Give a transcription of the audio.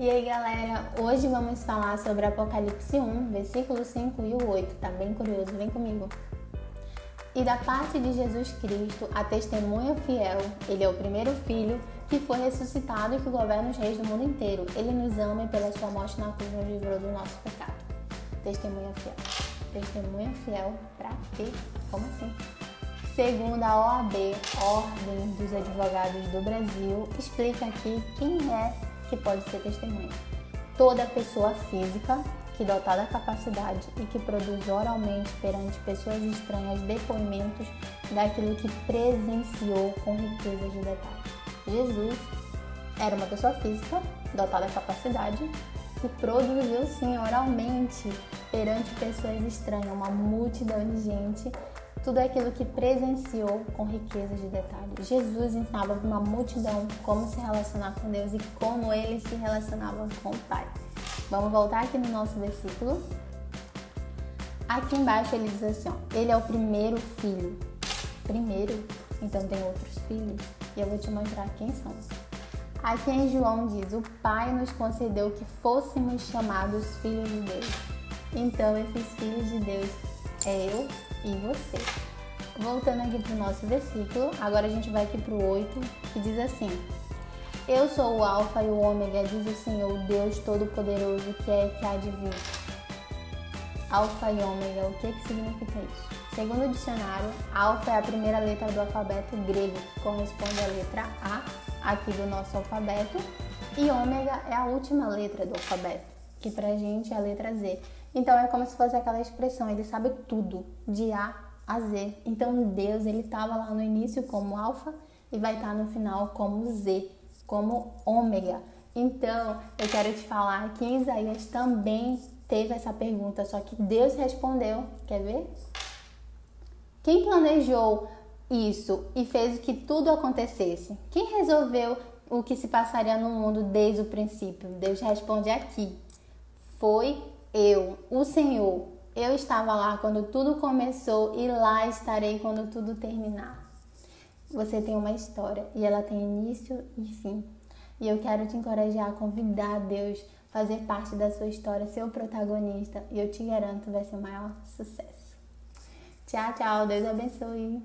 E aí, galera, hoje vamos falar sobre Apocalipse 1, versículo 5 e o 8. Tá bem curioso? Vem comigo. E da parte de Jesus Cristo, a testemunha fiel, ele é o primeiro filho que foi ressuscitado e que governa os reis do mundo inteiro. Ele nos ama e pela sua morte na cruz nos livrou do nosso pecado. Testemunha fiel. Testemunha fiel pra quê? Como assim? Segundo a OAB, Ordem dos Advogados do Brasil, explica aqui quem é que pode ser testemunha. Toda pessoa física que dotar da capacidade e que produz oralmente perante pessoas estranhas depoimentos daquilo que presenciou com riqueza de detalhes. Jesus era uma pessoa física dotada da capacidade que produziu sim oralmente perante pessoas estranhas, uma multidão de gente tudo aquilo que presenciou com riqueza de detalhes. Jesus ensinava para uma multidão como se relacionar com Deus e como ele se relacionava com o Pai. Vamos voltar aqui no nosso versículo. Aqui embaixo ele diz assim: ó, Ele é o primeiro filho. Primeiro, então tem outros filhos e eu vou te mostrar quem são. Aqui em João diz: O Pai nos concedeu que fôssemos chamados filhos de Deus. Então, esses filhos de Deus é eu e você. Voltando aqui para o nosso versículo, agora a gente vai aqui para o 8, que diz assim: Eu sou o Alfa e o Ômega, diz o Senhor, Deus Todo-Poderoso, que é que há de vir. Alfa e Ômega, o que, que significa isso? Segundo o dicionário, Alfa é a primeira letra do alfabeto grego, que corresponde à letra A aqui do nosso alfabeto, e Ômega é a última letra do alfabeto, que pra gente é a letra Z. Então é como se fosse aquela expressão, ele sabe tudo, de A a Z. Então Deus, ele estava lá no início como alfa e vai estar tá no final como Z, como ômega. Então, eu quero te falar que Isaías também teve essa pergunta, só que Deus respondeu. Quer ver? Quem planejou isso e fez que tudo acontecesse? Quem resolveu o que se passaria no mundo desde o princípio? Deus responde aqui. Foi eu, o Senhor, eu estava lá quando tudo começou e lá estarei quando tudo terminar. Você tem uma história e ela tem início e fim. E eu quero te encorajar a convidar Deus a fazer parte da sua história, ser o protagonista, e eu te garanto vai ser o maior sucesso. Tchau, tchau, Deus abençoe.